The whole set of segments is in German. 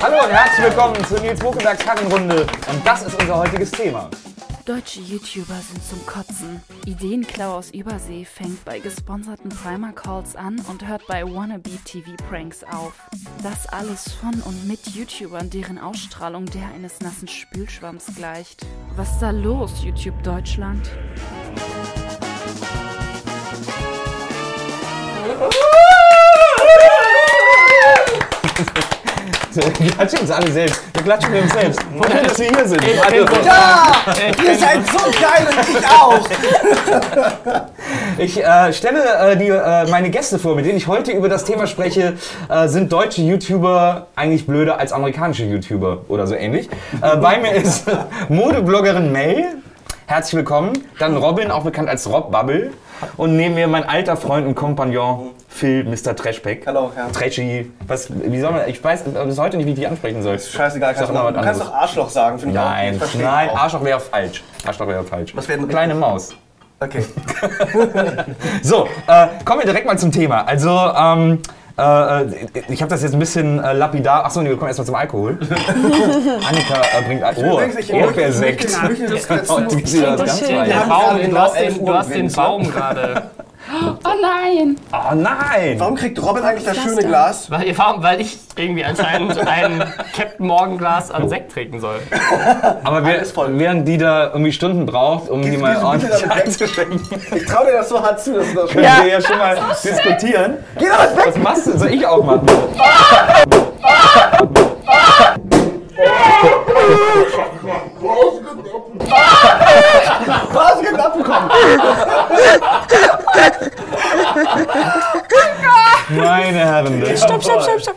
Hallo und herzlich willkommen zu Nils Bokebergs Herrenrunde. Und das ist unser heutiges Thema. Deutsche YouTuber sind zum Kotzen. Ideenklau aus Übersee fängt bei gesponserten Primer Calls an und hört bei Wannabe TV Pranks auf. Das alles von und mit YouTubern, deren Ausstrahlung der eines nassen Spülschwamms gleicht. Was ist da los, YouTube Deutschland? Wir klatschen uns alle selbst. Wir klatschen uns selbst. Schön, dass wir hier sind. Ich Also, Ja! Ihr seid so geil und ich auch! Ich äh, stelle äh, die, äh, meine Gäste vor, mit denen ich heute über das Thema spreche. Äh, sind deutsche YouTuber eigentlich blöder als amerikanische YouTuber oder so ähnlich? Äh, bei mir ist Modebloggerin Mel. Herzlich willkommen. Dann Robin, auch bekannt als Rob Bubble. Und neben mir mein alter Freund und Kompagnon Phil, Mr. Trashpack. Hallo, ja. Trashy. Was, wie soll man, ich weiß bis heute nicht, wie ich dich ansprechen soll. Scheißegal, kannst Sag du, mal du kannst doch Arschloch sagen, finde ich auch. Nein, Ich verstehe nein, auch. Arschloch wäre falsch. Arschloch wäre falsch. Was wäre Kleine Maus. Okay. So, äh, kommen wir direkt mal zum Thema. Also, ähm, äh, äh, ich habe das jetzt ein bisschen äh, lapidar. Achso, nee, wir kommen erstmal zum Alkohol. Annika äh, bringt Al- Oh, ich- Erdbeersekt. ich ich du hast 11 den, Baum gerade. Oh nein! Oh nein! Warum kriegt Robin eigentlich das das schöne denn? Glas? Weil, warum? Weil ich irgendwie anscheinend ein Captain Morgan Glas an Sekt trinken soll. Aber wer, während die da irgendwie Stunden braucht, um die Gehst mal ordentlich einzuschenken, Ich trau dir das so hart zu, dass du das können wir ja schon mal diskutieren. Geh doch weg! Was machst du? Soll ich auch machen? Was geht abbekommen? Meine Herren. Stopp, stopp, stopp, stopp!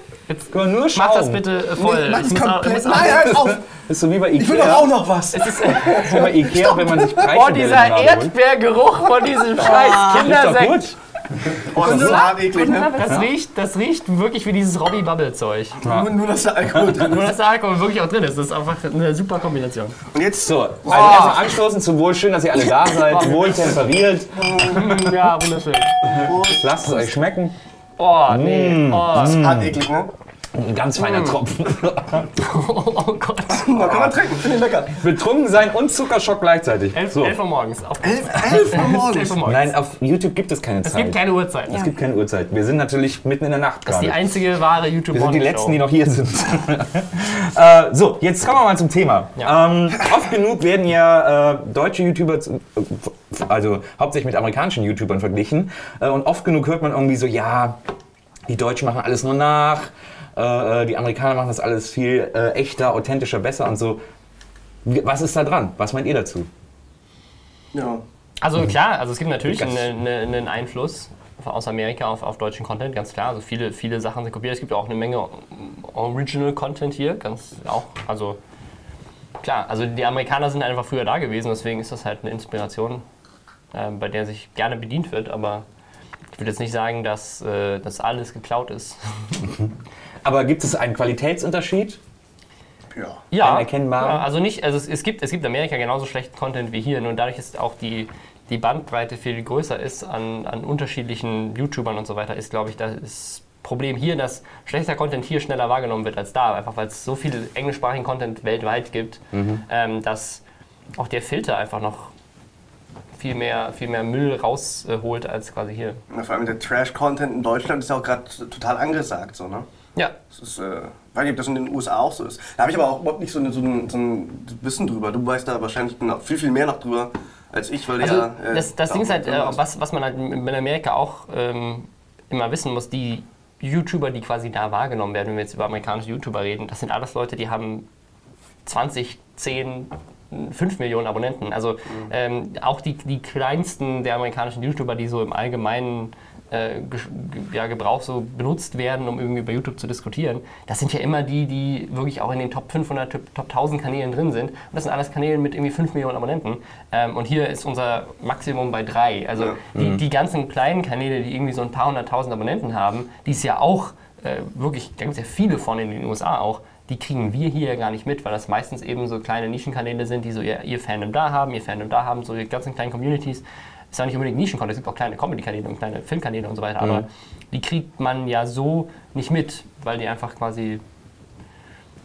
Guck mal, nur schauen. Mach das bitte voll. Mach Ich das komplett. Nein, halt auf! Ist so wie bei Ikea. Ich will doch auch noch was! Es ist, wie bei Ikea, wenn man sich oh, Preise dieser Erdbeergeruch von diesem scheiß Ist doch Kindersekt. Oh, das ist hart eklig, ne? Das riecht, das riecht wirklich wie dieses Robbie Bubble Zeug. Nur, nur, dass da Alkohol drin Nur ist. dass der Alkohol wirklich auch drin ist. Das ist einfach eine super Kombination. Und jetzt So, also erstmal anstoßen zum Wohl. Schön, dass ihr alle da seid. Wohl temperiert. Ja, wunderschön. Lasst es euch schmecken. Oh, nee. Oh, hart eklig, ne? Ein ganz feiner Tropfen. oh Gott. Da kann man trinken, finde ich lecker. Betrunken sein und Zuckerschock gleichzeitig. 11, So. 11 Uhr morgens. Auf 11, 11 Uhr 11 morgens. Uhr morgens. Nein, auf YouTube gibt es keine es Zeit. gibt keine Uhrzeit. es gibt keine Uhrzeit. Wir sind natürlich mitten in der Nacht Das ist die gerade. einzige wahre YouTube Wir sind die Letzten, die noch hier sind. äh, so, jetzt kommen wir mal zum Thema. Ja. Ähm, oft genug werden ja äh, deutsche YouTuber, zu- äh, also hauptsächlich mit amerikanischen YouTubern verglichen. Äh, und oft genug hört man irgendwie so, ja, die Deutschen machen alles nur nach, äh, äh, die Amerikaner machen das alles viel äh, echter, authentischer, besser und so. Was ist da dran? Was meint ihr dazu? Ja. Also klar, also es gibt natürlich einen, einen einen Einfluss aus Amerika auf, auf deutschen Content, ganz klar. Also viele, viele Sachen sind kopiert. Es gibt auch eine Menge Original Content hier, ganz auch. Also klar, also die Amerikaner sind einfach früher da gewesen, deswegen ist das halt eine Inspiration, äh, bei der sich gerne bedient wird. Aber ich würde jetzt nicht sagen, dass äh, das alles geklaut ist. Aber gibt es einen Qualitätsunterschied? Ja. Erkennbaren? ja, also nicht, also es, es gibt es gibt Amerika genauso schlechten Content wie hier, nur dadurch ist auch die, die Bandbreite viel größer ist an, an unterschiedlichen YouTubern und so weiter, ist glaube ich das Problem hier, dass schlechter Content hier schneller wahrgenommen wird als da, einfach weil es so viel englischsprachigen Content weltweit gibt, ähm, dass auch der Filter einfach noch viel mehr, viel mehr Müll rausholt als quasi hier. Na, Vor allem der Trash-Content in Deutschland ist ja auch gerade total angesagt, so, ne? Ja, Das ist, äh, weiß nicht, ob das in den USA auch so ist. Da habe ich aber auch überhaupt nicht so, eine, so, ein, so ein Wissen drüber. Du weißt da wahrscheinlich noch viel, viel mehr noch drüber als ich, weil Also ja. äh, das, das da Ding ist halt, äh, was, was man halt in Amerika auch ähm, immer wissen muss, die YouTuber, die quasi da wahrgenommen werden, wenn wir jetzt über amerikanische YouTuber reden, das sind alles Leute, die haben 20, 10, 5 Millionen Abonnenten. Also ähm, auch die, die kleinsten der amerikanischen YouTuber, die so im allgemeinen äh, ge- ja, Gebrauch so benutzt werden, um irgendwie bei YouTube zu diskutieren, das sind ja immer die, die wirklich auch in den Top 500, Top, Top 1000 Kanälen drin sind. Und das sind alles Kanäle mit irgendwie 5 Millionen Abonnenten. Ähm, und hier ist unser Maximum bei 3. Also Ja. die, die ganzen kleinen Kanäle, die irgendwie so ein paar hunderttausend Abonnenten haben, die es ja auch äh, wirklich, da gibt es ja viele von in den USA auch, die kriegen wir hier ja gar nicht mit, weil das meistens eben so kleine Nischenkanäle sind, die so ihr, ihr Fandom da haben, ihr Fandom da haben, so ihre ganzen kleinen Communities. Ist ja nicht unbedingt Nischencontent, es gibt auch kleine Comedy-Kanäle und kleine Filmkanäle und so weiter, aber die kriegt man ja so nicht mit, weil die einfach quasi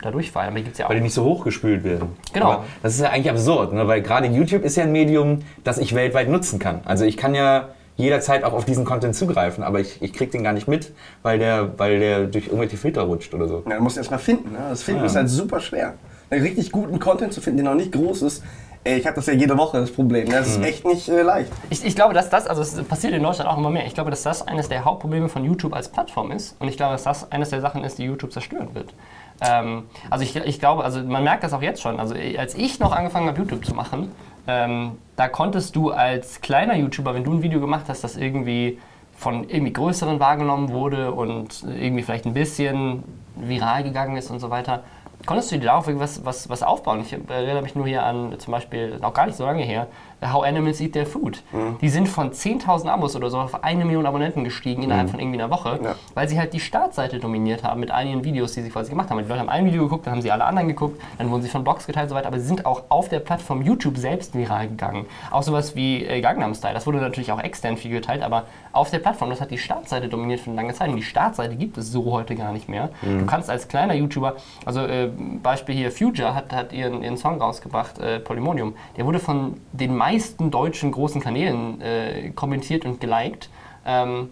da durchfallen. Aber gibt's ja auch. Weil die nicht so hochgespült werden. Genau. Aber das ist ja eigentlich absurd, ne? weil gerade YouTube ist ja ein Medium, das ich weltweit nutzen kann. Also ich kann ja jederzeit auch auf diesen Content zugreifen, aber ich, ich krieg den gar nicht mit, weil der, weil der durch irgendwelche Filter rutscht oder so. Ja, du musst erst mal finden. Ne? Das Finden Ja. ist halt super schwer. Einen richtig guten Content zu finden, der noch nicht groß ist. Ich habe das ja jede Woche, das Problem. Das ist echt nicht äh, leicht. Ich, ich glaube, dass das, also es passiert in Deutschland auch immer mehr. Ich glaube, dass das eines der Hauptprobleme von YouTube als Plattform ist. Und ich glaube, dass das eines der Sachen ist, die YouTube zerstören wird. Ähm, also ich, ich glaube, also man merkt das auch jetzt schon. Also als ich noch angefangen habe, YouTube zu machen, ähm, da konntest du als kleiner YouTuber, wenn du ein Video gemacht hast, das irgendwie von irgendwie größeren wahrgenommen wurde und irgendwie vielleicht ein bisschen viral gegangen ist und so weiter, konntest du dir darauf was, was, was aufbauen. Ich erinnere mich nur hier an zum Beispiel, auch gar nicht so lange her, How Animals Eat Their Food. Die sind von 10.000 Abos oder so auf eine Million Abonnenten gestiegen innerhalb von irgendwie einer Woche, Ja. weil sie halt die Startseite dominiert haben mit einigen Videos, die sie quasi gemacht haben. Die Leute haben ein Video geguckt, dann haben sie alle anderen geguckt, dann wurden sie von Blogs geteilt und so weiter, aber sie sind auch auf der Plattform YouTube selbst viral gegangen. Auch sowas wie äh, Gangnam Style, das wurde natürlich auch extern viel geteilt, aber auf der Plattform, das hat die Startseite dominiert für eine lange Zeit und die Startseite gibt es so heute gar nicht mehr. Du kannst als kleiner YouTuber, also äh, Beispiel hier, Future hat, hat ihren, ihren Song rausgebracht, äh, Polymonium, der wurde von den meisten deutschen großen Kanälen äh, kommentiert und geliked. Ähm,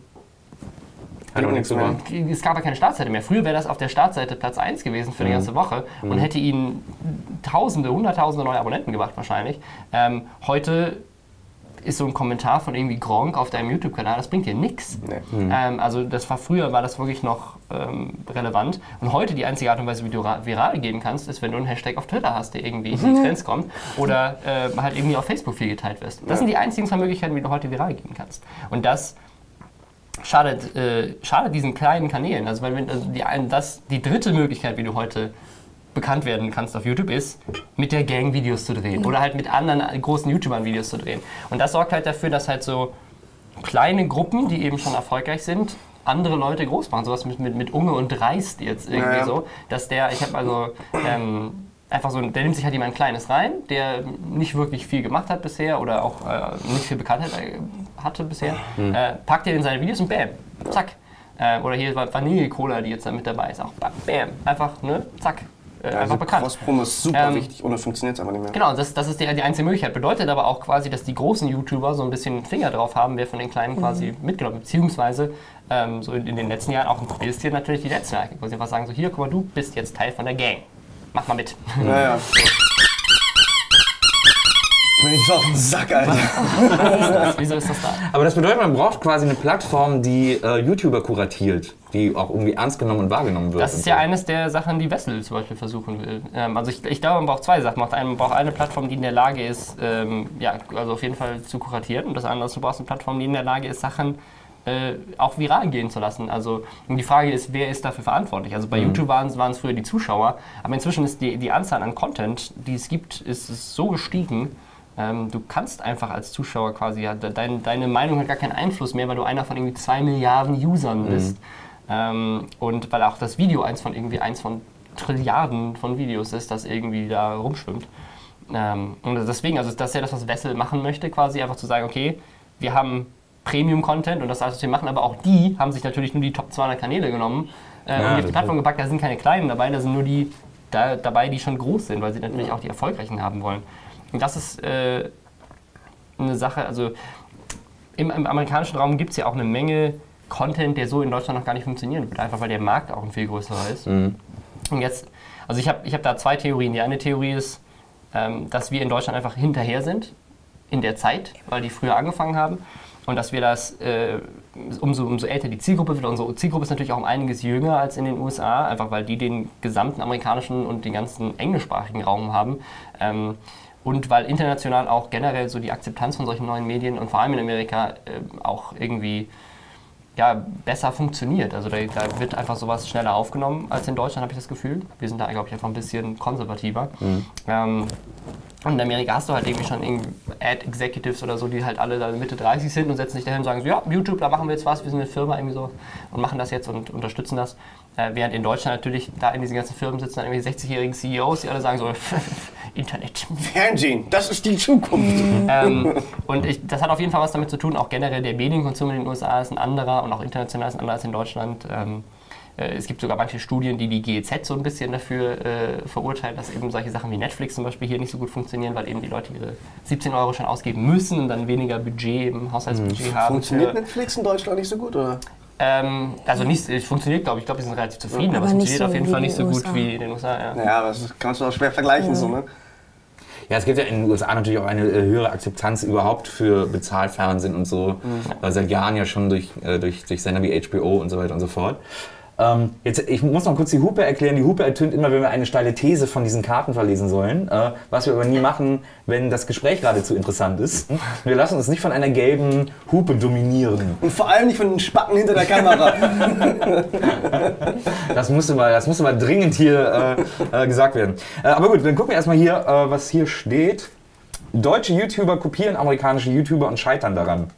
es gab ja keine Startseite mehr. Früher wäre das auf der Startseite Platz 1 gewesen für die ganze Woche und hätte ihnen Tausende, Hunderttausende neue Abonnenten gebracht wahrscheinlich. Ähm, heute ist so ein Kommentar von irgendwie Gronk auf deinem YouTube-Kanal, das bringt dir nichts. Nee. Ähm, also das war früher, war das wirklich noch ähm, relevant. Und heute die einzige Art und Weise, wie du ra- viral gehen kannst, ist, wenn du einen Hashtag auf Twitter hast, der irgendwie in die Trends kommt oder äh, halt irgendwie auf Facebook viel geteilt wirst. Das sind die einzigen zwei Möglichkeiten, wie du heute viral gehen kannst. Und das schadet, äh, schadet diesen kleinen Kanälen. Also, weil wenn, also die, ein- das, die dritte Möglichkeit, wie du heute bekannt werden kannst auf YouTube, ist, mit der Gang Videos zu drehen oder halt mit anderen großen YouTubern Videos zu drehen. Und das sorgt halt dafür, dass halt so kleine Gruppen, die eben schon erfolgreich sind, andere Leute groß machen. Sowas mit, mit, mit Unge und Dreist jetzt irgendwie Ja, ja. so, dass der, ich habe also ähm, einfach so, der nimmt sich halt jemand Kleines rein, der nicht wirklich viel gemacht hat bisher oder auch äh, nicht viel Bekanntheit äh, hatte bisher, äh, packt er in seine Videos und bam, zack. Äh, oder hier war Vanille-Cola, die jetzt da mit dabei ist, auch bam, einfach, ne, zack, äh, einfach Also bekannt. Cross-Promo ist super Ähm, wichtig, ohne funktioniert es einfach nicht mehr. Genau, das, das ist die, die einzige Möglichkeit. Bedeutet aber auch quasi, dass die großen YouTuber so ein bisschen Finger drauf haben, wer von den Kleinen quasi mitgenommen wird. Beziehungsweise ähm, so in, in den letzten Jahren auch ein bisschen natürlich die Netzwerke. Wo sie einfach sagen, so hier, guck mal, du bist jetzt Teil von der Gang. Mach mal mit. Naja. Bin ich so auf den Sack, Alter. Wieso ist das da? Aber das bedeutet, man braucht quasi eine Plattform, die äh, YouTuber kuratiert, die auch irgendwie ernst genommen und wahrgenommen wird. Das ist ja so. eines der Sachen, die Wessel zum Beispiel versuchen will. Ähm, also ich, ich glaube, man braucht zwei Sachen. Man braucht, eine, man braucht eine Plattform, die in der Lage ist, ähm, ja, also auf jeden Fall zu kuratieren. Und das andere ist, du brauchst eine Plattform, die in der Lage ist, Sachen äh, auch viral gehen zu lassen. Also und die Frage ist, wer ist dafür verantwortlich? Also bei YouTube waren es- waren es früher die Zuschauer, aber inzwischen ist die, die Anzahl an Content, die es gibt, ist, ist so gestiegen. Ähm, du kannst einfach als Zuschauer quasi, ja, de, dein, deine Meinung hat gar keinen Einfluss mehr, weil du einer von irgendwie zwei Milliarden Usern bist. Ähm, und weil auch das Video eins von irgendwie eins von Trilliarden von Videos ist, das irgendwie da rumschwimmt. Ähm, und deswegen, also das ist ja das, was Wessel machen möchte, quasi einfach zu sagen, okay, wir haben Premium-Content und das alles, was wir machen, aber auch die haben sich natürlich nur die Top 200 Kanäle genommen äh, Ja, und die auf die Plattform gepackt. Da sind keine kleinen dabei, da sind nur die da, dabei, die schon groß sind, weil sie natürlich auch die erfolgreichen haben wollen. Und das ist äh, eine Sache, also im, im amerikanischen Raum gibt es ja auch eine Menge Content, der so in Deutschland noch gar nicht funktionieren wird, einfach weil der Markt auch ein viel größerer ist. Und jetzt, also ich habe ich hab da zwei Theorien. Die eine Theorie ist, ähm, dass wir in Deutschland einfach hinterher sind in der Zeit, weil die früher angefangen haben. Und dass wir das, äh, umso, umso älter die Zielgruppe wird, unsere Zielgruppe ist natürlich auch um einiges jünger als in den USA, einfach weil die den gesamten amerikanischen und den ganzen englischsprachigen Raum haben. Ähm, und weil international auch generell so die Akzeptanz von solchen neuen Medien und vor allem in Amerika äh, auch irgendwie ja, besser funktioniert. Also da, da wird einfach sowas schneller aufgenommen als in Deutschland, habe ich das Gefühl. Wir sind da, glaube ich, einfach ein bisschen konservativer. Ähm, und in Amerika hast du halt irgendwie schon irgendwie Ad-Executives oder so, die halt alle da Mitte 30 sind und setzen sich dahin und sagen so, ja, YouTube, da machen wir jetzt was, wir sind eine Firma irgendwie so und machen das jetzt und unterstützen das. Äh, während in Deutschland natürlich da in diesen ganzen Firmen sitzen dann irgendwie 60-jährigen CEOs, die alle sagen so, Internet, Fernsehen, das ist die Zukunft. ähm, und ich, das hat auf jeden Fall was damit zu tun, auch generell der Medienkonsum in den USA ist ein anderer und auch international ist ein anderer als in Deutschland. Ähm, äh, es gibt sogar manche Studien, die die GEZ so ein bisschen dafür äh, verurteilen, dass eben solche Sachen wie Netflix zum Beispiel hier nicht so gut funktionieren, weil eben die Leute ihre 17 Euro schon ausgeben müssen und dann weniger Budget im Haushaltsbudget Mhm. haben. Funktioniert Netflix in Deutschland nicht so gut, oder? ähm, also nicht, es funktioniert, glaube ich, ich glaube, die sind relativ zufrieden, aber, Aber es funktioniert so auf jeden Fall nicht so gut USA. wie in den USA. Ja. Naja, aber das kannst du auch schwer vergleichen, so, ne? Ja, es gibt ja in den USA natürlich auch eine äh, höhere Akzeptanz überhaupt für Bezahlfernsehen und so. Äh, seit Jahren ja schon durch, äh, durch, durch Sender wie HBO und so weiter und so fort. Ähm, jetzt, ich muss noch kurz die Hupe erklären. Die Hupe ertönt immer, wenn wir eine steile These von diesen Karten verlesen sollen. Äh, was wir aber nie machen, wenn das Gespräch geradezu interessant ist. Wir lassen uns nicht von einer gelben Hupe dominieren. Und vor allem nicht von den Spacken hinter der Kamera. Das musste mal, das musste mal dringend hier äh, äh, gesagt werden. Äh, aber gut, dann gucken wir erstmal hier, äh, was hier steht. Deutsche YouTuber kopieren amerikanische YouTuber und scheitern daran.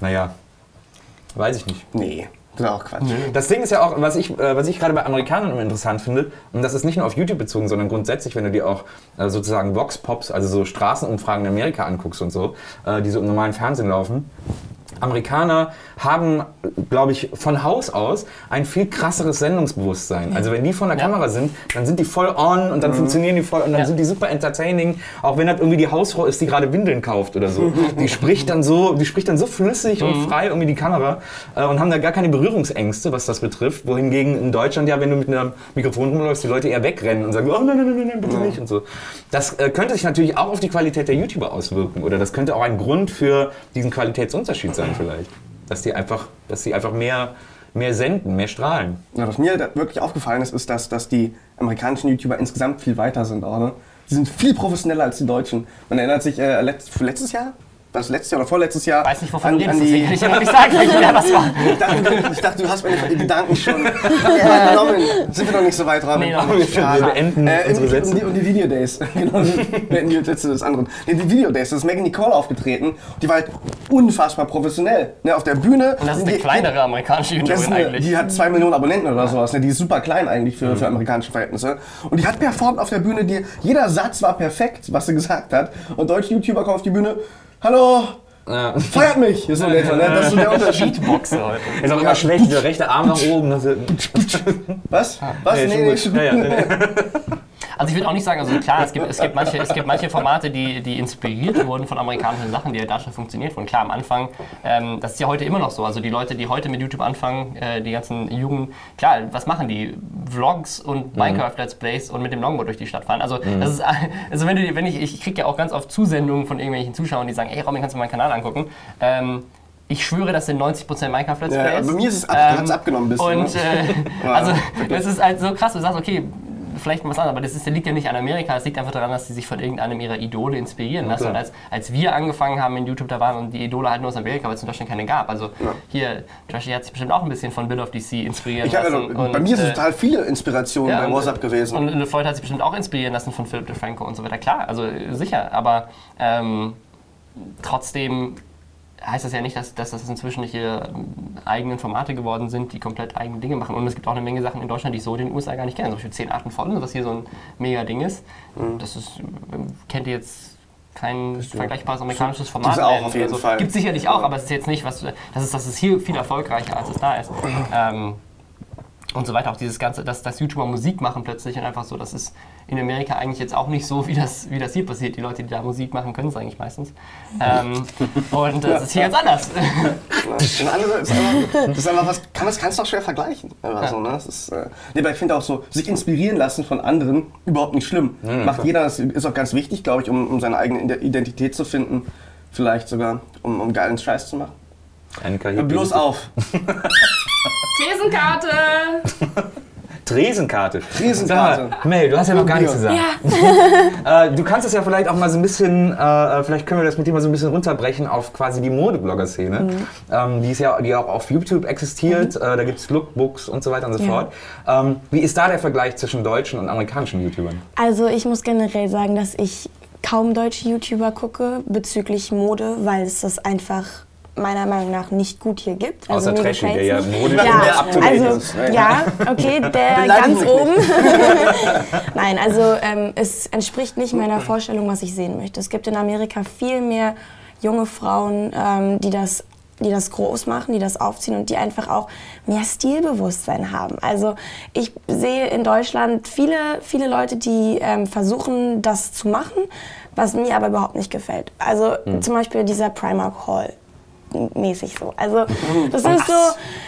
Naja, weiß ich nicht. nee, das ist auch Quatsch. Das Ding ist ja auch, was ich, äh, was ich gerade bei Amerikanern immer interessant finde, und das ist nicht nur auf YouTube bezogen, sondern grundsätzlich, wenn du dir auch äh, sozusagen Vox-Pops, also so Straßenumfragen in Amerika anguckst und so, äh, die so im normalen Fernsehen laufen. Amerikaner haben, glaube ich, von Haus aus ein viel krasseres Sendungsbewusstsein. Also wenn die vor der Ja. Kamera sind, dann sind die voll on und dann funktionieren die voll und dann Ja. sind die super entertaining, auch wenn das irgendwie die Hausfrau ist, die gerade Windeln kauft oder so. Die spricht dann so, die spricht dann so flüssig und frei irgendwie die Kamera äh, und haben da gar keine Berührungsängste, was das betrifft. Wohingegen in Deutschland ja, wenn du mit einem Mikrofon rumläufst, die Leute eher wegrennen und sagen, oh nein, nein, nein, nein, bitte nicht und so. Das äh, könnte sich natürlich auch auf die Qualität der YouTuber auswirken oder das könnte auch ein Grund für diesen Qualitätsunterschied sein vielleicht. Dass die einfach, dass die einfach mehr, mehr senden, mehr strahlen. Ja, was mir wirklich aufgefallen ist, ist, dass, dass die amerikanischen YouTuber insgesamt viel weiter sind. Auch? Die sind viel professioneller als die Deutschen. Man erinnert sich äh, letzt, letztes Jahr? Was letztes Jahr oder vorletztes Jahr? weiß nicht, wovon an, du an die, ich ja noch nicht sagen, welchen wer das war. ich, dachte, du- ich dachte, du hast meine Gedanken schon genommen. Sind wir noch nicht so weit dran? Nee, noch nicht. Schade. Wir beenden äh, unsere und, Sätze. und, die, und die Video Days. genau, beenden die Sätze des anderen. Nee, die Video Days, da ist Megan Nicole aufgetreten. Die war halt unfassbar professionell. Ne, auf der Bühne. Und das ist die, eine kleinere amerikanische das YouTuberin eine, eigentlich. die hat zwei Millionen Abonnenten oder sowas. Ne? Die ist super klein eigentlich für, für amerikanische Verhältnisse. Und die hat performt auf der Bühne. Die, jeder Satz war perfekt, was sie gesagt hat. Und deutsche YouTuber kommen auf die Bühne. Hallo, Ja. feiert mich. Ist so etwa, ne? Das ist so der Unterschied. Beatboxe heute. Ist auch immer schlecht, der rechte Arm nach oben. Was? Was? Nee, Nee, nee, nee, nee. Also ich würde auch nicht sagen, also klar, es gibt, es gibt, manche, es gibt manche Formate, die, die inspiriert wurden von amerikanischen Sachen, die ja da schon funktioniert wurden. Klar, am Anfang, ähm, das ist ja heute immer noch so. Also die Leute, die heute mit YouTube anfangen, äh, die ganzen Jugend, klar, was machen die? Vlogs und Minecraft-Let's Plays und mit dem Longboard durch die Stadt fahren. Also, das ist, also wenn, du, wenn ich, ich kriege ja auch ganz oft Zusendungen von irgendwelchen Zuschauern, die sagen, ey Robin, kannst du meinen Kanal angucken? Ähm, ich schwöre, das sind 90% Minecraft Let's Ja, Plays. bei mir ist es ab- hat's abgenommen ein bisschen, Und ne? äh, also das ist halt so krass, du sagst, okay, vielleicht was anderes, aber das, ist, das liegt ja nicht an Amerika, es liegt einfach daran, dass sie sich von irgendeinem ihrer Idole inspirieren lassen. Und als, als wir angefangen haben in YouTube, da waren und die Idole halt nur aus Amerika, weil es in Deutschland keine gab. Also hier, Joshi hat sich bestimmt auch ein bisschen von Bill of DC inspirieren Ich hab, also, lassen. und, bei mir sind äh, total viele Inspirationen ja, bei WhatsApp gewesen. Und, und Floyd hat sich bestimmt auch inspirieren lassen von Philip DeFranco und so weiter. Klar, also sicher, aber ähm, trotzdem heißt das ja nicht, dass, dass das inzwischen nicht ihre ähm, eigenen Formate geworden sind, die komplett eigene Dinge machen. Und es gibt auch eine Menge Sachen in Deutschland, die ich so in den USA gar nicht kenne. Zum Beispiel 10 Arten von, was hier so ein mega Ding ist. Mhm. Das ist, ähm, kennt ihr jetzt kein vergleichbares amerikanisches Format. Gibt's auch nennen. auf jeden also, Fall. Gibt sicherlich auch, aber es ist jetzt nicht, was, das ist, das ist hier viel erfolgreicher, als es da ist. Ähm, und so weiter. Auch dieses Ganze, dass, dass YouTuber Musik machen plötzlich und einfach so, das ist in Amerika eigentlich jetzt auch nicht so, wie das, wie das hier passiert. Die Leute, die da Musik machen, können es eigentlich meistens. Ähm, und das ist hier ganz anders. Das ist einfach, das ist einfach was, kann, das kannst du auch schwer vergleichen. Einfach so, ne? das ist, äh, nee, aber ich finde auch so, sich inspirieren lassen von anderen überhaupt nicht schlimm. Macht jeder, das ist auch ganz wichtig, glaube ich, um, um seine eigene Ide- Identität zu finden. Vielleicht sogar, um, um geilen Scheiß zu machen. Eine Karriere. Hör bloß auf. Tresenkarte. Tresenkarte. Mal, Mel, du hast ja noch gar nichts gesagt. Äh, du kannst es ja vielleicht auch mal so ein bisschen, äh, vielleicht können wir das mit dir mal so ein bisschen runterbrechen auf quasi die Modeblogger-Szene. Mhm. Ähm, die ist ja die auch auf YouTube existiert. Äh, da gibt es Lookbooks und so weiter und so Ja. fort. Ähm, wie ist da der Vergleich zwischen deutschen und amerikanischen YouTubern? Also ich muss generell sagen, dass ich kaum deutsche YouTuber gucke bezüglich Mode, weil es das einfach meiner Meinung nach nicht gut hier gibt. Also Außer Trashy, der ja modisch ja, up-to-date also, ist. ja, okay, der ganz oben. Nein, also ähm, es entspricht nicht meiner Vorstellung, was ich sehen möchte. Es gibt in Amerika viel mehr junge Frauen, ähm, die das die das groß machen, die das aufziehen und die einfach auch mehr Stilbewusstsein haben. Also ich sehe in Deutschland viele, viele Leute, die ähm, versuchen, das zu machen, was mir aber überhaupt nicht gefällt. Also Hm. zum Beispiel dieser Primark Hall mäßig so. Also das ist so,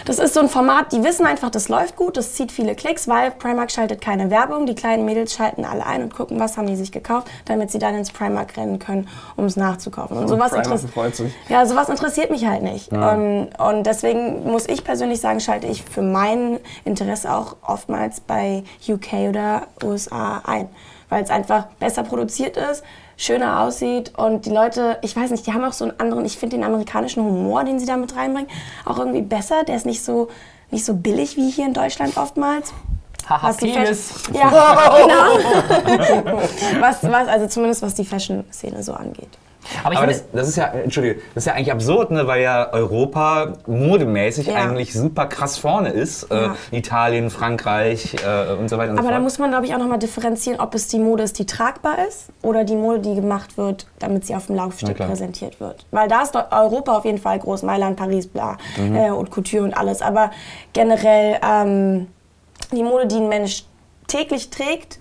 das ist so ein Format, die wissen einfach, das läuft gut, das zieht viele Klicks, weil Primark schaltet keine Werbung, die kleinen Mädels schalten alle ein und gucken, was haben die sich gekauft, damit sie dann ins Primark rennen können, um es nachzukaufen. Und sowas, Primark interess ja, sowas interessiert mich halt nicht. Und, und deswegen muss ich persönlich sagen, schalte ich für mein Interesse auch oftmals bei UK oder USA ein, weil es einfach besser produziert ist, schöner aussieht und die Leute, ich weiß nicht, die haben auch so einen anderen, ich finde den amerikanischen Humor, den sie da mit reinbringen, auch irgendwie besser. Der ist nicht so, nicht so billig wie hier in Deutschland oftmals. Haha, Was die Penis. Fashion- Ja, genau. was, was, also zumindest was die Fashion-Szene so angeht. Aber ich Aber das, das ist ja, Entschuldige, das ist ja eigentlich absurd, ne, weil ja Europa modemäßig Ja. eigentlich super krass vorne ist. Ja. Äh, Italien, Frankreich äh, und so weiter und so Aber da fort. muss man, glaube ich, auch nochmal differenzieren, ob es die Mode ist, die tragbar ist oder die Mode, die gemacht wird, damit sie auf dem klar. präsentiert wird. Weil da ist Europa auf jeden Fall groß, Mailand, Paris, bla, äh, und Couture und alles. Aber generell ähm, die Mode, die ein Mensch täglich trägt,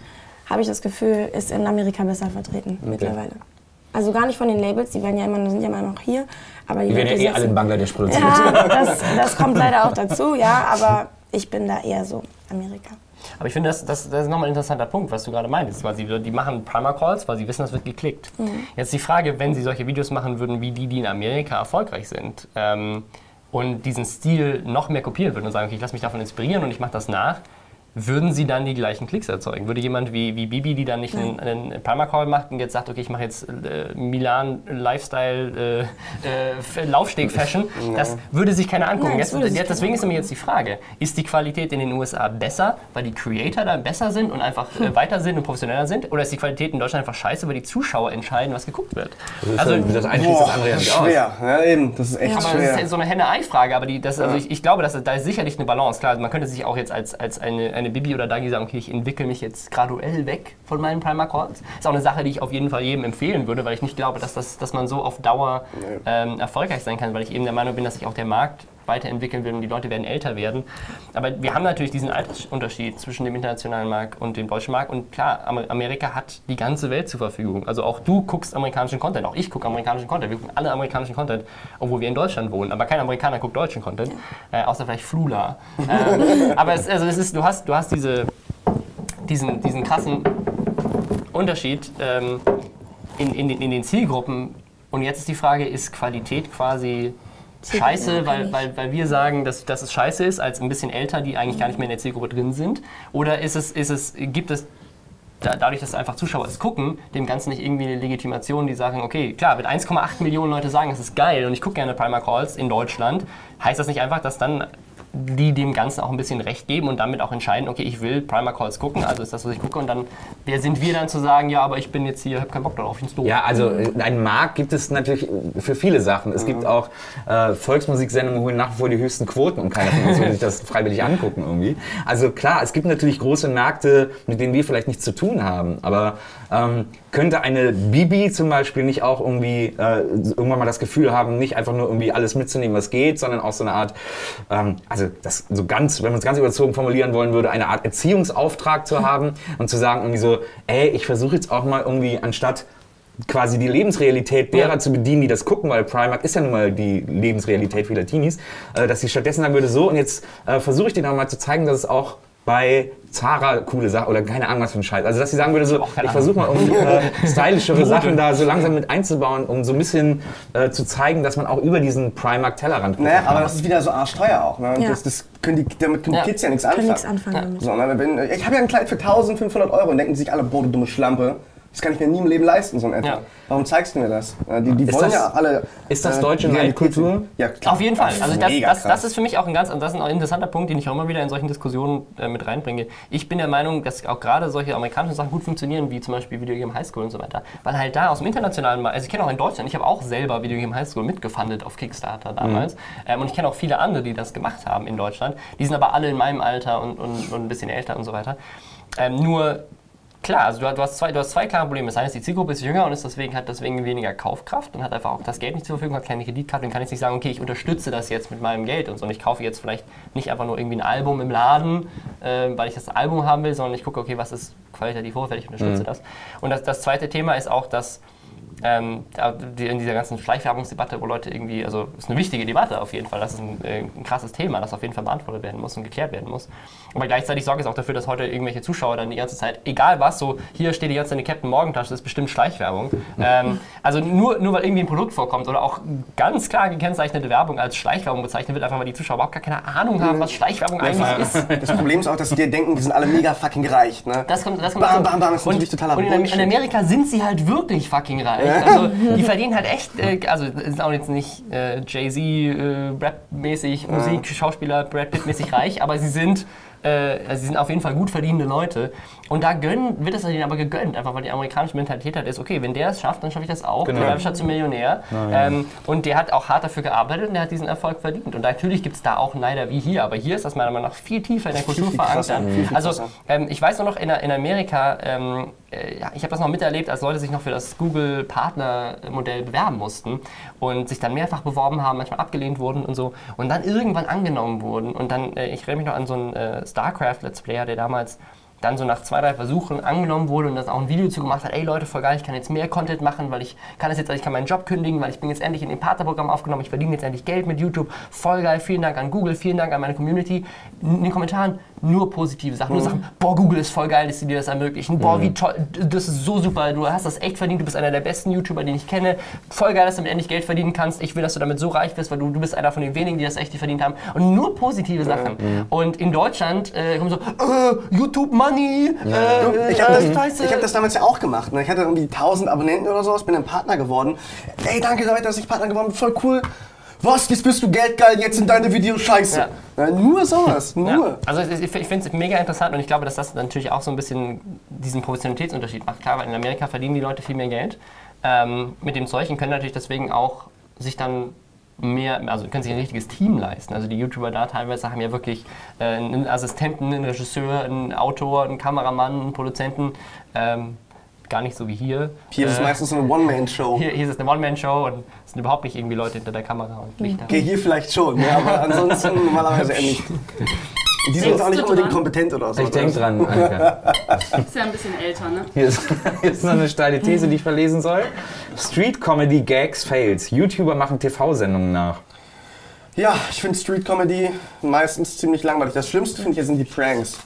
habe ich das Gefühl, ist in Amerika besser vertreten mittlerweile. Also gar nicht von den Labels, die werden ja immer, sind ja immer noch hier. Aber Die werden ja eh alle in Bangladesch produziert. Ja, das, das kommt leider auch dazu, ja, aber ich bin da eher so Amerika. aber ich finde, das, das, das ist nochmal ein interessanter Punkt, was du gerade meintest. Weil sie, die machen Primer-Calls, weil sie wissen, das wird geklickt. Jetzt die Frage, wenn sie solche Videos machen würden, wie die, die in Amerika erfolgreich sind, ähm, und diesen Stil noch mehr kopieren würden und sagen, okay, ich lasse mich davon inspirieren und ich mache das nach, würden sie dann die gleichen Klicks erzeugen? Würde jemand wie, wie Bibi, die dann nicht einen, einen Primer-Call macht und jetzt sagt, okay, ich mache jetzt äh, Milan Lifestyle äh, äh, Laufsteg-Fashion, das würde sich keiner angucken. Nein, das jetzt, jetzt, deswegen ist mir jetzt die Frage, ist die Qualität in den USA besser, weil die Creator da besser sind und einfach Hm. äh, weiter sind und professioneller sind? Oder ist die Qualität in Deutschland einfach scheiße, weil die Zuschauer entscheiden, was geguckt wird? Also, das eine schließt das andere ja das nicht ist aus. schwer. Ja, eben, das ist echt Aber das ist schwer. halt so eine Henne-Ei-Frage, aber die, das, also ich, ich glaube, dass, da ist sicherlich eine Balance. Klar, man könnte sich auch jetzt als, als eine, eine Bibi oder Dagi sagen, okay, ich entwickle mich jetzt graduell weg von meinen Primer Calls. Ist auch eine Sache, die ich auf jeden Fall jedem empfehlen würde, weil ich nicht glaube, dass, das, dass man so auf Dauer ähm, erfolgreich sein kann, weil ich eben der Meinung bin, dass sich auch der Markt weiterentwickeln will und die Leute werden älter werden. Aber wir haben natürlich diesen Altersunterschied zwischen dem internationalen Markt und dem deutschen Markt. Und klar, Amer- Amerika hat die ganze Welt zur Verfügung. Also auch du guckst amerikanischen Content, auch ich gucke amerikanischen Content. Wir gucken alle amerikanischen Content, obwohl wir in Deutschland wohnen. Aber kein Amerikaner guckt deutschen Content, äh, außer vielleicht Flula. ähm, aber es, also es ist, du, hast, du hast diese, diesen, diesen krassen Unterschied ähm, in, in, in den Zielgruppen. Und jetzt ist die Frage, ist Qualität quasi scheiße, weil, weil, weil wir sagen, dass, dass es scheiße ist, als ein bisschen älter, die eigentlich gar nicht mehr in der Zielgruppe drin sind? Oder ist es, ist es, gibt es da, dadurch, dass einfach Zuschauer es gucken, dem Ganzen nicht irgendwie eine Legitimation, die sagen, okay, klar, wenn 1,8 Millionen Leute sagen, es ist geil und ich gucke gerne Primer Calls in Deutschland, heißt das nicht einfach, dass dann die dem Ganzen auch ein bisschen Recht geben und damit auch entscheiden, okay, ich will Primer Calls gucken, also ist das, was ich gucke und dann, wer sind wir dann zu sagen, ja, aber ich bin jetzt hier, hab keinen Bock darauf, ich find's doof. Ja, also äh, einen Markt gibt es natürlich für viele Sachen. Es gibt auch äh, Volksmusiksendungen, holen nach wie vor die höchsten Quoten und keiner von uns will sich das freiwillig angucken irgendwie. Also klar, es gibt natürlich große Märkte, mit denen wir vielleicht nichts zu tun haben, aber ähm, könnte eine Bibi zum Beispiel nicht auch irgendwie äh, irgendwann mal das Gefühl haben, nicht einfach nur irgendwie alles mitzunehmen, was geht, sondern auch so eine Art, ähm, also das so ganz, wenn man es ganz überzogen formulieren wollen würde, eine Art Erziehungsauftrag zu haben und zu sagen irgendwie so, ey, ich versuche jetzt auch mal irgendwie anstatt quasi die Lebensrealität derer Ja. zu bedienen, die das gucken, weil Primark ist ja nun mal die Lebensrealität vieler Teenies, äh, dass sie stattdessen sagen würde, so und jetzt äh, versuche ich dir noch mal zu zeigen, dass es auch bei Zara coole Sachen oder keine Ahnung was für ein Scheiß. Also dass sie sagen würde, so, ich versuche mal irgendwie äh, stylischere Sachen da so langsam mit einzubauen, um so ein bisschen äh, zu zeigen, dass man auch über diesen Primark-Tellerrand gucken Naja, kann. aber das ist wieder so arschteuer auch. Ne? Ja. Das, das können die, damit können die Ja. Kids ja nichts anfangen. nichts anfangen damit. So, ne? wenn, ich habe ja ein Kleid für 1500 Euro und denken sich alle, boah, du dumme Schlampe. Das kann ich mir nie im Leben leisten, so in etwa. Ja. Warum zeigst du mir das? Äh, Die, die wollen das- ja alle. ist das äh, deutsche Neidkultur? Ja, klar. Auf jeden Fall. Also das, das, das ist für mich auch ein ganz, das ist ein interessanter Punkt, den ich auch immer wieder in solchen Diskussionen äh, mit reinbringe. Ich bin der Meinung, dass auch gerade solche amerikanischen Sachen gut funktionieren, wie zum Beispiel Video Game High School und so weiter. Weil halt da aus dem internationalen Markt, also ich kenne auch in Deutschland, ich habe auch selber Video Game High School mitgefundet auf Kickstarter damals. Ähm, und ich kenne auch viele andere, die das gemacht haben in Deutschland. Die sind aber alle in meinem Alter und, und, und ein bisschen älter und so weiter. Ähm, nur Klar, also du, du, hast zwei, du hast zwei klare Probleme. Das eine ist, die Zielgruppe ist jünger und ist deswegen, hat deswegen weniger Kaufkraft und hat einfach auch das Geld nicht zur Verfügung, hat keine Kreditkarte und kann jetzt nicht sagen, okay, ich unterstütze das jetzt mit meinem Geld und so. Und ich kaufe jetzt vielleicht nicht einfach nur irgendwie ein Album im Laden, äh, weil ich das Album haben will, sondern ich gucke, okay, was ist qualitativ hochwertig, ich unterstütze mhm. das. Und das, das zweite Thema ist auch, dass ähm, in dieser ganzen Schleichwerbungsdebatte, wo Leute irgendwie, also ist eine wichtige Debatte auf jeden Fall, das ist ein, äh, ein, krasses Thema, das auf jeden Fall beantwortet werden muss und geklärt werden muss. Aber gleichzeitig sorge ich auch dafür, dass heute irgendwelche Zuschauer dann die ganze Zeit, egal was, so hier steht die ganze Zeit eine Captain Morgan Tasche, das ist bestimmt Schleichwerbung. ähm, also nur, nur weil irgendwie ein Produkt vorkommt oder auch ganz klar gekennzeichnete Werbung als Schleichwerbung bezeichnet wird, einfach weil die Zuschauer überhaupt gar keine Ahnung haben, was Schleichwerbung eigentlich ist. Das Problem ist auch, dass die dir denken, die sind alle mega fucking reich. Ne? Das kommt, das kommt bam, bam, bam, das ist und, totaler Und in, in Amerika sind sie halt wirklich fucking reich. Also die verdienen halt echt, äh, also sind auch jetzt nicht äh, Jay-Z, äh, Rap-mäßig, Musik, Schauspieler, Brad Pitt-mäßig reich, aber sie sind äh, also sie sind auf jeden Fall gut verdienende Leute. Und da gönnen, wird es ihnen aber gegönnt, einfach weil die amerikanische Mentalität halt ist, okay, wenn der es schafft, dann schaffe ich das auch. Genau. Der werde ich zum Millionär. Ja. Ähm, und der hat auch hart dafür gearbeitet und der hat diesen Erfolg verdient. Und natürlich gibt es da auch Neider wie hier, aber hier ist das meiner Meinung nach viel tiefer in der Kultur verankert. Also ähm, ich weiß nur noch, in, in Amerika, ähm, äh, ja, ich habe das noch miterlebt, als Leute sich noch für das Google Partner-Modell bewerben mussten und sich dann mehrfach beworben haben, manchmal abgelehnt wurden und so und dann irgendwann angenommen wurden. Und dann, äh, ich erinnere mich noch an so einen äh, StarCraft-Let's Player, der damals dann so nach zwei, drei Versuchen angenommen wurde und das auch ein Video zu gemacht hat, ey Leute, voll geil, ich kann jetzt mehr Content machen, weil ich kann das jetzt, ich kann meinen Job kündigen, weil ich bin jetzt endlich in dem Partnerprogramm aufgenommen, ich verdiene jetzt endlich Geld mit YouTube, voll geil, vielen Dank an Google, vielen Dank an meine Community. In den Kommentaren nur positive Sachen, nur mhm. Sachen, boah, Google ist voll geil, dass sie dir das ermöglichen, boah, wie mhm. toll, das ist so super, du hast das echt verdient, du bist einer der besten YouTuber, den ich kenne, voll geil, dass du damit endlich Geld verdienen kannst, ich will, dass du damit so reich bist, weil du, du bist einer von den wenigen, die das echt verdient haben und nur positive Sachen. Mhm. Und in Deutschland äh, kommen so, äh, YouTube Money, äh, ich habe das, hab das damals ja auch gemacht, ne? ich hatte irgendwie 1000 Abonnenten oder sowas, bin ein Partner geworden, ey, danke Leute, dass ich Partner geworden bin, voll cool, was, jetzt bist du geldgeil, jetzt sind deine Videos scheiße. Ja. Ja, nur sowas, nur. Ja. Also ich, ich finde es mega interessant und ich glaube, dass das natürlich auch so ein bisschen diesen Professionalitätsunterschied macht. Klar, weil in Amerika verdienen die Leute viel mehr Geld ähm, mit dem Zeug und können natürlich deswegen auch sich dann mehr, also können sich ein richtiges Team leisten. Also die YouTuber da teilweise haben ja wirklich äh, einen Assistenten, einen Regisseur, einen Autor, einen Kameramann, einen Produzenten. Ähm, gar nicht so wie hier. Hier ist es äh, meistens eine One-Man-Show. Hier, hier, ist es eine One-Man-Show und es sind überhaupt nicht irgendwie Leute hinter der Kamera und Lichter. Okay, hier vielleicht schon, ja, aber ansonsten normalerweise eher nicht. Die sind jetzt auch nicht unbedingt kompetent oder so. Ich denke dran, Anke. Ist ja ein bisschen älter, ne? Hier ist, hier ist noch eine steile These, die ich verlesen soll. Street Comedy Gags Fails. YouTuber machen TV-Sendungen nach. Ja, ich finde Street Comedy meistens ziemlich langweilig. Das Schlimmste finde ich ja sind die Pranks.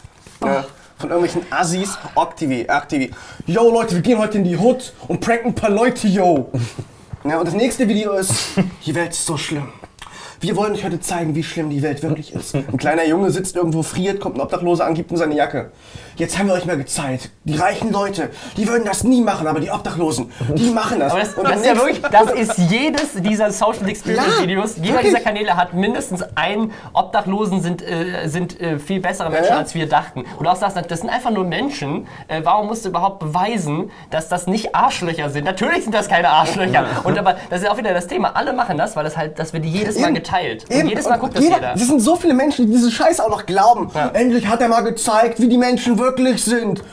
Ja von irgendwelchen Assis, Octv, Activi. Yo Leute, wir gehen heute in die Hood und pranken ein paar Leute, yo. Ja, und das nächste Video ist, die Welt ist so schlimm. Wir wollen euch heute zeigen, wie schlimm die Welt wirklich ist. Ein kleiner Junge sitzt irgendwo, friert, kommt ein Obdachloser an, gibt ihm seine Jacke. Jetzt haben wir euch mal gezeigt, die reichen Leute, die würden das nie machen, aber die Obdachlosen, die machen das. Aber das, das ist ja wirklich, das ist jedes dieser Social Experience Videos. Jeder wirklich? dieser Kanäle hat mindestens einen Obdachlosen sind, äh, sind äh, viel bessere Menschen, ja, ja. als wir dachten. Und auch sagst, das sind einfach nur Menschen. Äh, warum musst du überhaupt beweisen, dass das nicht Arschlöcher sind? Natürlich sind das keine Arschlöcher. Und aber das ist auch wieder das Thema. Alle machen das, weil das halt, das wird jedes Mal geteilt. Und jedes Mal guckt das jeder. Es sind so viele Menschen, die diese Scheiße auch noch glauben. Ja. Endlich hat er mal gezeigt, wie die Menschen wirklich wirklich sind.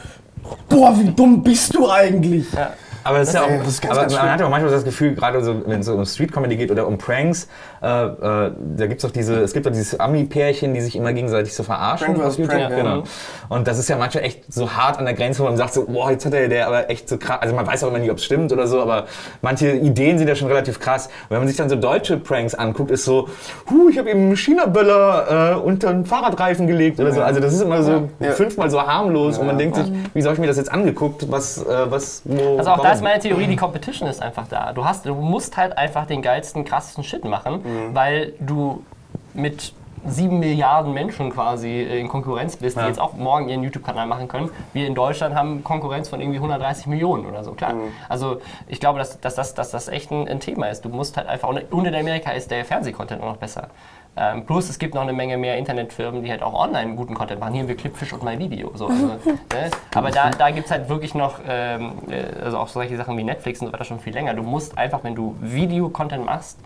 Boah, wie dumm bist du eigentlich? Ja. Aber, das ist ja auch, ganz, aber ganz man hat ja auch manchmal das Gefühl, gerade so, wenn es so um Street Comedy geht oder um Pranks, äh, äh, da gibt's doch diese, es gibt doch dieses Ami-Pärchen, die sich immer gegenseitig so verarschen Prank YouTube. Prank, genau. Und das ist ja manchmal echt so hart an der Grenze, wo man sagt so, boah, jetzt hat er der aber echt so krass, also man weiß auch immer nicht, ob es stimmt oder so, aber manche Ideen sind ja schon relativ krass. Und wenn man sich dann so deutsche Pranks anguckt, ist so, huh, ich habe eben einen China-Böller äh, unter einen Fahrradreifen gelegt oder so. Also das ist immer so ja. fünfmal so harmlos und man denkt sich, wie soll ich mir das jetzt angeguckt, was, äh, was, wo, Also auch warum? Da ist meine Theorie, die Competition ist einfach da. Du hast, du musst halt einfach den geilsten, krassesten Shit machen, mhm. weil du mit sieben Milliarden Menschen quasi in Konkurrenz bist, die jetzt auch morgen ihren YouTube-Kanal machen können. Wir in Deutschland haben Konkurrenz von irgendwie 130 Millionen oder so, klar. Mhm. Also ich glaube, dass, dass, dass, dass das echt ein, ein, Thema ist. Du musst halt einfach, und in Amerika ist der Fernsehcontent auch noch besser. Ähm, plus es gibt noch eine Menge mehr Internetfirmen, die halt auch online guten Content machen. Hier haben wir Clipfish und MyVideo. So, also, ne? Aber da, da gibt es halt wirklich noch, ähm, äh, also auch solche Sachen wie Netflix und so weiter schon viel länger. Du musst einfach, wenn du Video-Content machst,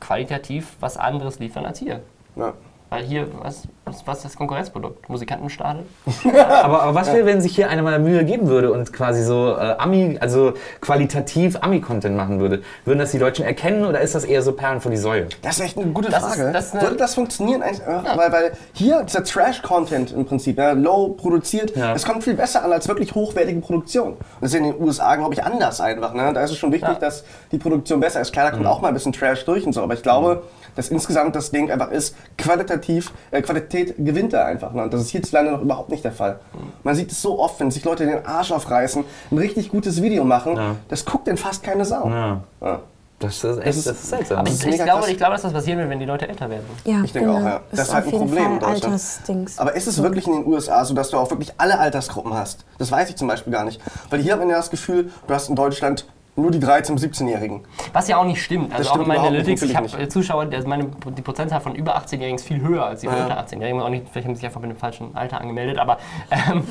qualitativ was anderes liefern als hier. Ja. Weil hier, was, was ist das Konkurrenzprodukt? Musikantenstadel? Aber, aber was wäre, wenn sich hier einer mal Mühe geben würde und quasi so äh, Ami, also qualitativ Ami-Content machen würde? Würden das die Deutschen erkennen oder ist das eher so Perlen vor die Säue? Das ist echt eine gute Das ist- Frage. das ist eine- Würde das funktionieren? Eigentlich? Ja. Weil, weil hier dieser Trash-Content im Prinzip, ja, low produziert, Ja. es kommt viel besser an als wirklich hochwertige Produktion. Und das ist in den USA, glaube ich, anders einfach. Ne? Da ist es schon wichtig, Ja. dass die Produktion besser ist. Klar, da kommt auch mal ein bisschen Trash durch und so, aber ich glaube, dass insgesamt das Ding einfach ist, qualitativ, äh, Qualität gewinnt da einfach. Ne? Und das ist hierzulande noch überhaupt nicht der Fall. Man sieht es so oft, wenn sich Leute den Arsch aufreißen, ein richtig gutes Video machen, Ja. das guckt denn fast keine Sau. Ja. Ja. Das ist echt das ist- ist seltsam. Aber Das ich, ist ich, glaube, ich glaube, dass das passieren wird, wenn die Leute älter werden. Ja, Ich denke auch, ja. Das ist halt auf ein Problem in Fall Deutschland. Altersdings. Aber ist es wirklich in den USA so, dass du auch wirklich alle Altersgruppen hast? Das weiß ich zum Beispiel gar nicht. Weil hier hat man ja das Gefühl, du hast in Deutschland nur die 13- bis 17-Jährigen. Was ja auch nicht stimmt. Also Das auch stimmt in meinen Analytics, ich habe äh, Zuschauer, der, meine, die Prozentzahl von über 18-Jährigen ist viel höher als die von Ja. unter 18-Jährigen. Auch nicht, vielleicht haben sie sich einfach mit dem falschen Alter angemeldet. Aber, ähm,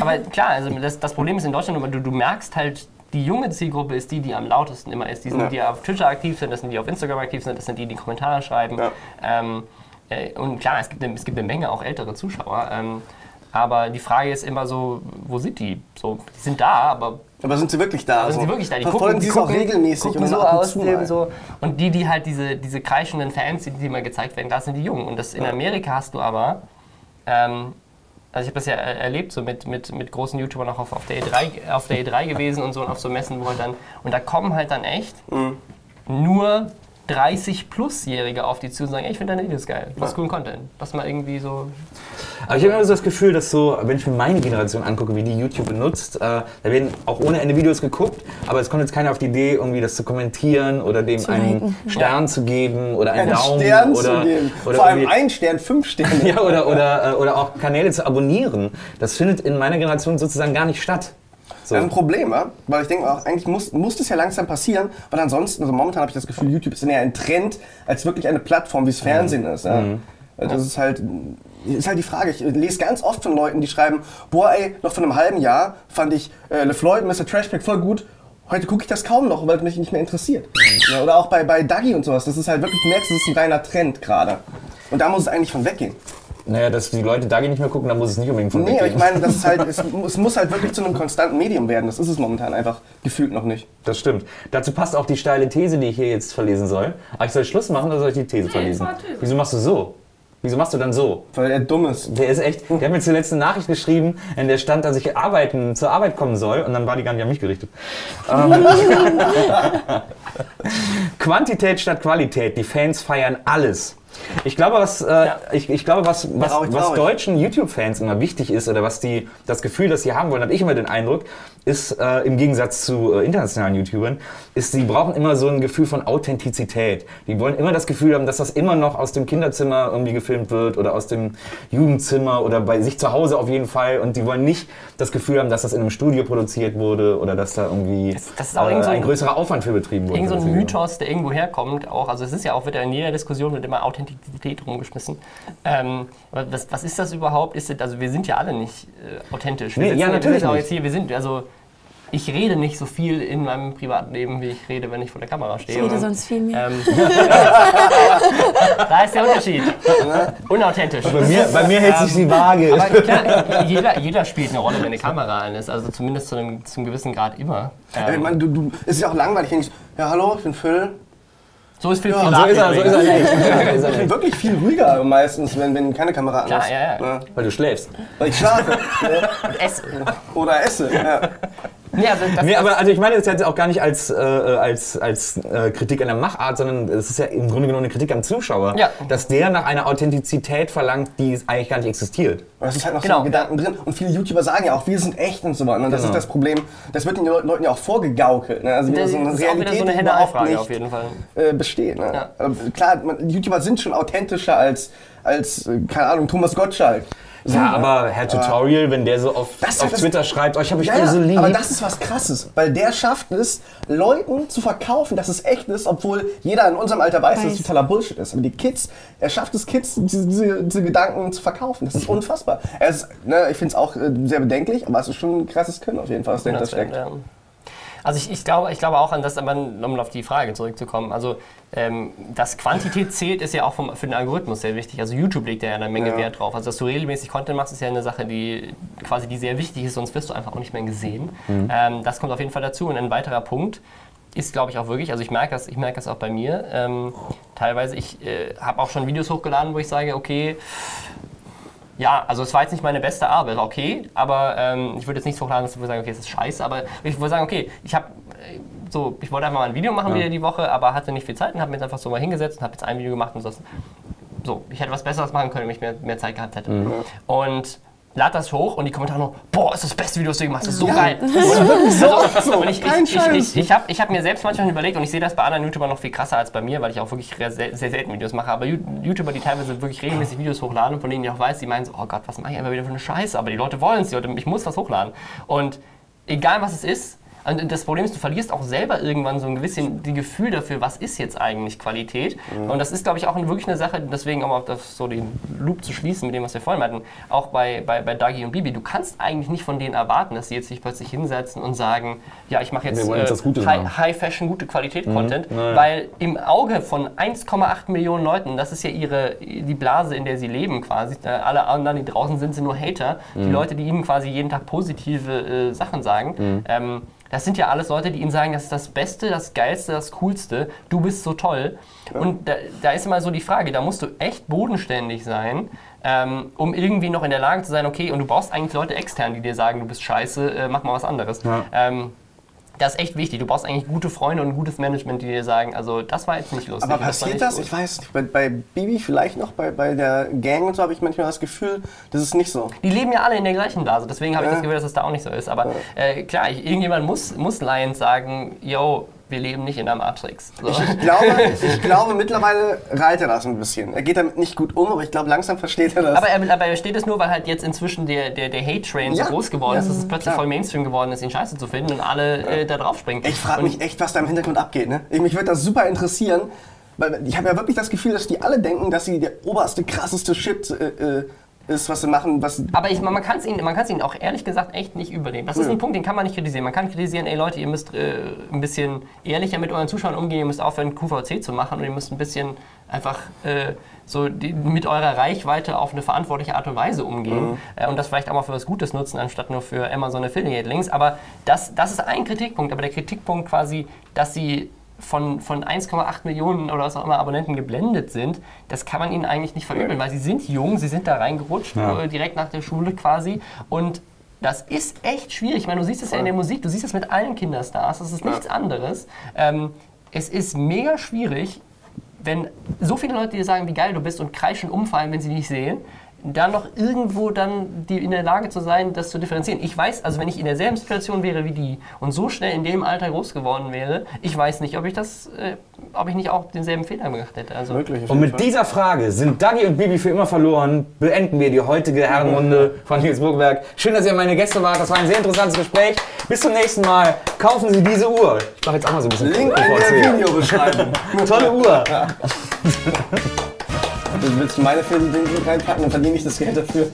aber klar, also das, das Problem ist in Deutschland, du, du merkst halt, die junge Zielgruppe ist die, die am lautesten immer ist. Die sind, Ja. die auf Twitter aktiv sind, das sind die auf Instagram aktiv sind, das sind die, die Kommentare schreiben. Ja. Ähm, äh, und klar, es gibt, eine, es gibt eine Menge auch ältere Zuschauer. Ähm, aber die Frage ist immer so, wo sind die? So, die sind da, aber Aber sind sie wirklich da? aber sind die wirklich da? Die Verfolgen sie es auch regelmäßig gucken oder so und aus, dem so. Und die, die halt diese, diese kreischenden Fans, die, die mal gezeigt werden, das sind die Jungen. Und das in Amerika hast du aber, ähm, also ich habe das ja erlebt, so mit, mit, mit großen YouTubern auch auf, auf, der E3, auf der E3 gewesen und so und auf so Messen, wo halt dann, und da kommen halt dann echt Mhm. nur 30-Plus-Jährige auf die zu und sagen, ey, ich finde deine Videos geil, du hast coolen Content. Lass mal irgendwie so Aber ich habe immer so das Gefühl, dass so, wenn ich mir meine Generation angucke, wie die YouTube benutzt, äh, da werden auch ohne Ende Videos geguckt, aber es kommt jetzt keiner auf die Idee, irgendwie das zu kommentieren oder dem Zu einen liken. Stern zu geben oder einen Einen Daumen Stern oder, zu geben. oder Vor allem irgendwie- ein Stern, fünf Sterne. ja, oder, oder, äh, oder auch Kanäle zu abonnieren. Das findet in meiner Generation sozusagen gar nicht statt. So. Das ist ein Problem, ja? weil ich denke auch, eigentlich muss, muss das ja langsam passieren, weil ansonsten, also momentan habe ich das Gefühl, YouTube ist eher ein Trend als wirklich eine Plattform, wie es Fernsehen ist. Ja? Das ist halt, ist halt die Frage. Ich lese ganz oft von Leuten, die schreiben, boah ey, noch vor einem halben Jahr fand ich äh, LeFloid, Mr. Trashback voll gut. Heute gucke ich das kaum noch, weil es mich nicht mehr interessiert. Ja, oder auch bei, bei Dagi und sowas. Das ist halt wirklich, du merkst, das ist ein reiner Trend gerade. Und da muss es eigentlich von weggehen. Naja, dass die Leute da nicht mehr gucken, dann muss es nicht unbedingt von Nee, aber ich meine, das ist halt, es, es muss halt wirklich zu einem konstanten Medium werden. Das ist es momentan einfach gefühlt noch nicht. Das stimmt. Dazu passt auch die steile These, die ich hier jetzt verlesen soll. Aber ich soll Schluss machen oder soll ich die These verlesen? das war These. Wieso machst du so? Wieso machst du dann so? Weil er dumm ist. Der ist echt, der hat mir zuletzt eine Nachricht geschrieben, in der stand, dass ich arbeiten, zur Arbeit kommen soll und dann war die gar nicht an mich gerichtet. Ähm, Quantität statt Qualität, die Fans feiern alles. Ich glaube, was, äh, ich, ich glaube, was, was, Traurig, was traurig. deutschen YouTube-Fans immer wichtig ist oder was die, das Gefühl, das sie haben wollen, habe ich immer den Eindruck, ist äh, im Gegensatz zu äh, internationalen YouTubern, ist, sie brauchen immer so ein Gefühl von Authentizität. Die wollen immer das Gefühl haben, dass das immer noch aus dem Kinderzimmer irgendwie gefilmt wird oder aus dem Jugendzimmer oder bei sich zu Hause auf jeden Fall. Und die wollen nicht das Gefühl haben, dass das in einem Studio produziert wurde oder dass da irgendwie Das- das äh, ein ein- größerer Aufwand für betrieben wurde. Irgend so ein. Mythos, der irgendwo herkommt, auch, also es ist ja auch, wird ja in jeder Diskussion wird immer Authentizität rumgeschmissen. Ähm, was, was ist das überhaupt? Ist das, also wir sind ja alle nicht äh, authentisch. Wir Nee, ja, natürlich auch jetzt hier, wir sind, also ich rede nicht so viel in meinem Privatleben, wie ich rede, wenn ich vor der Kamera stehe. Ich rede sonst viel mehr. ähm, da ist der Unterschied. Unauthentisch. Bei mir, bei mir hält sich die Waage. Aber klar, jeder, jeder spielt eine Rolle, wenn eine Kamera an ist. Also zumindest zu einem, zu einem gewissen Grad immer. Ja, ich Ähm, meine, du, du, es ist ja auch langweilig, wenn ich, ja hallo, ich bin Phil. so ist Phil Ja, so ist er, so ist er nicht. Ja, Ich bin wirklich viel ruhiger meistens, wenn, wenn keine Kamera an ist. ja, ja. Weil du schläfst. Weil ich schlafe ne? Es, oder esse. Ja. Nee, also das, Nee, aber also ich meine das jetzt auch gar nicht als, äh, als, als äh, Kritik an der Machart, sondern es ist ja im Grunde genommen eine Kritik am Zuschauer. Ja. Dass der nach einer Authentizität verlangt, die eigentlich gar nicht existiert. Und das ist halt noch Genau. so Gedanken drin. Und viele YouTuber sagen ja auch, wir sind echt und so weiter. Und das Genau. ist das Problem. Das wird den Le- Leuten ja auch vorgegaukelt. Ne? Also das so eine ist auch wieder Realität, so eine die überhaupt auf jeden Fall. äh, besteht. Ne? Ja. Klar, man, YouTuber sind schon authentischer als, als äh, keine Ahnung, Thomas Gottschalk. Ja, aber Herr Tutorial, wenn der so auf, auf das- Twitter schreibt, euch habe ich Ja, alle so lieb. aber das ist was Krasses, weil der schafft es, Leuten zu verkaufen, dass es echt ist, obwohl jeder in unserem Alter weiß, dass es Weiß. totaler Bullshit ist. Aber die Kids, er schafft es, Kids diese, diese, diese Gedanken zu verkaufen. Das ist unfassbar. Er ist, ne, ich finde es auch äh, sehr bedenklich, aber es ist schon ein krasses Können auf jeden Fall, was dahinter steckt. ja. Also ich, ich, glaube, ich glaube auch an das, aber um auf die Frage zurückzukommen, also ähm, dass Quantität zählt, ist ja auch vom, für den Algorithmus sehr wichtig. Also YouTube legt ja eine Menge Ja. Wert drauf. Also dass du regelmäßig Content machst, ist ja eine Sache, die quasi die sehr wichtig ist, sonst wirst du einfach auch nicht mehr gesehen. Ähm, das kommt auf jeden Fall dazu. Und ein weiterer Punkt ist, glaube ich, auch wirklich, also ich merke das, ich merke das auch bei mir. Ähm, teilweise, ich äh, habe auch schon Videos hochgeladen, wo ich sage, okay, ja, also es war jetzt nicht meine beste Arbeit, okay, aber ähm, ich würde jetzt nicht so hochladen, dass ich sagen, okay, es ist scheiße, aber ich würde sagen, okay, ich habe so, ich wollte einfach mal ein Video machen wieder die Woche, aber hatte nicht viel Zeit und habe mir jetzt einfach so mal hingesetzt und habe jetzt ein Video gemacht und so. So, ich hätte was Besseres machen können, wenn ich mehr, mehr Zeit gehabt hätte. Und lad das hoch und die Kommentare noch, boah, ist das beste Video, das du gemacht hast, das ist so geil. so, und ich, ich, ich, ich, habe hab mir selbst manchmal überlegt, und ich sehe das bei anderen YouTubern noch viel krasser als bei mir, weil ich auch wirklich sehr, sehr selten Videos mache, aber YouTuber, die teilweise wirklich regelmäßig Videos hochladen, von denen ich auch weiß, die meinen so, oh Gott, was mache ich einfach wieder für eine Scheiße, aber die Leute wollen es, ich muss was hochladen. Und egal was es ist, und das Problem ist, du verlierst auch selber irgendwann so ein bisschen die Gefühl dafür, was ist jetzt eigentlich Qualität. Und das ist, glaube ich, auch wirklich eine Sache, deswegen um auf das, so den Loop zu schließen mit dem, was wir vorhin hatten, auch bei, bei, bei Dagi und Bibi, du kannst eigentlich nicht von denen erwarten, dass sie jetzt sich plötzlich hinsetzen und sagen, ja, ich mache jetzt, äh, High. High Fashion, gute Qualität-Content, Naja. weil im Auge von 1,8 Millionen Leuten, das ist ja ihre, die Blase, in der sie leben quasi, äh, alle anderen, die draußen sind, sind nur Hater, die Leute, die ihnen quasi jeden Tag positive äh, Sachen sagen, ähm, das sind ja alles Leute, die ihnen sagen, das ist das Beste, das Geilste, das Coolste, du bist so toll. Und da, da ist immer so die Frage, da musst du echt bodenständig sein, ähm, um irgendwie noch in der Lage zu sein, okay, und du brauchst eigentlich Leute extern, die dir sagen, du bist scheiße, äh, mach mal was anderes. Ähm, das ist echt wichtig. Du brauchst eigentlich gute Freunde und gutes Management, die dir sagen, also das war jetzt nicht lustig. Aber das passiert das? gut. Ich weiß nicht. Bei, bei Bibi vielleicht noch, bei, bei der Gang und so habe ich manchmal das Gefühl, das ist nicht so. Die leben ja alle in der gleichen Blase, deswegen habe ich das Gefühl, dass es da auch nicht so ist. Aber äh, klar, ich, irgendjemand muss, muss Lions sagen, yo, wir leben nicht in der Matrix. So. Ich glaube, ich glaube, mittlerweile reiht er das ein bisschen. Er geht damit nicht gut um, aber ich glaube, langsam versteht er das. Aber er, aber er steht es nur, weil halt jetzt inzwischen der, der, der Hate-Train Ja, so groß geworden ist, ja, dass es plötzlich klar. voll Mainstream geworden ist, ihn scheiße zu finden und alle äh, da drauf springen. ich frage mich echt, was da im Hintergrund abgeht. Ne? Ich- Mich würde das super interessieren, weil ich habe ja wirklich das Gefühl, dass die alle denken, dass sie der oberste, krasseste Shit äh, äh, ist, was sie machen. Was, Aber ich, man kann es ihnen, man ihnen auch ehrlich gesagt echt nicht übernehmen. Das ist ein Punkt, den kann man nicht kritisieren. Man kann kritisieren, ey Leute, ihr müsst äh, ein bisschen ehrlicher mit euren Zuschauern umgehen, ihr müsst aufhören, QVC zu machen und ihr müsst ein bisschen einfach äh, so die, mit eurer Reichweite auf eine verantwortliche Art und Weise umgehen äh, und das vielleicht auch mal für was Gutes nutzen, anstatt nur für Amazon Affiliate Links. Aber das, das ist ein Kritikpunkt. Aber der Kritikpunkt quasi, dass sie von, von 1,8 Millionen oder was auch immer Abonnenten geblendet sind, das kann man ihnen eigentlich nicht verübeln, weil sie sind jung, sie sind da reingerutscht, Ja. äh, direkt nach der Schule quasi. Und das ist echt schwierig. Ich meine, du siehst es ja in der Musik, du siehst es mit allen Kinderstars, das ist nichts anderes. Ähm, es ist mega schwierig, wenn so viele Leute dir sagen, wie geil du bist und kreischen umfallen, wenn sie dich sehen, dann noch irgendwo dann die in der Lage zu sein, das zu differenzieren. Ich weiß, also wenn ich in derselben Situation wäre wie die und so schnell in dem Alter groß geworden wäre, ich weiß nicht, ob ich das, äh, ob ich nicht auch denselben Fehler gemacht hätte. Also Möglich. Und mit Fall. dieser Frage, sind Dagi und Bibi für immer verloren, beenden wir die heutige Herrenrunde von Nils Burgberg. Schön, dass ihr meine Gäste wart. Das war ein sehr interessantes Gespräch. Bis zum nächsten Mal. Kaufen Sie diese Uhr. Ich mache jetzt auch mal so ein bisschen Link in der. Videobeschreibung. Tolle Uhr. Du willst meine Filme reinpacken, dann verdiene ich das Geld dafür.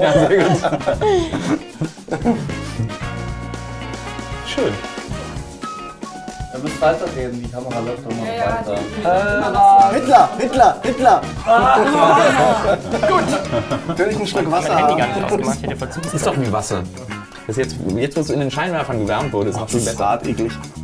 Schön. Ihr müsst weiterreden, die Kamera läuft doch noch weiter. Hitler, Hitler, Hitler! Gut. Könnte ich ein Stück Wasser mein Handy gar haben? nicht ausgemacht, ich hätte Verzug. Ist doch wie Wasser. Das jetzt, jetzt, wo es in den Scheinwerfern gewärmt wurde, ist noch viel Das ist besser. hart eklig.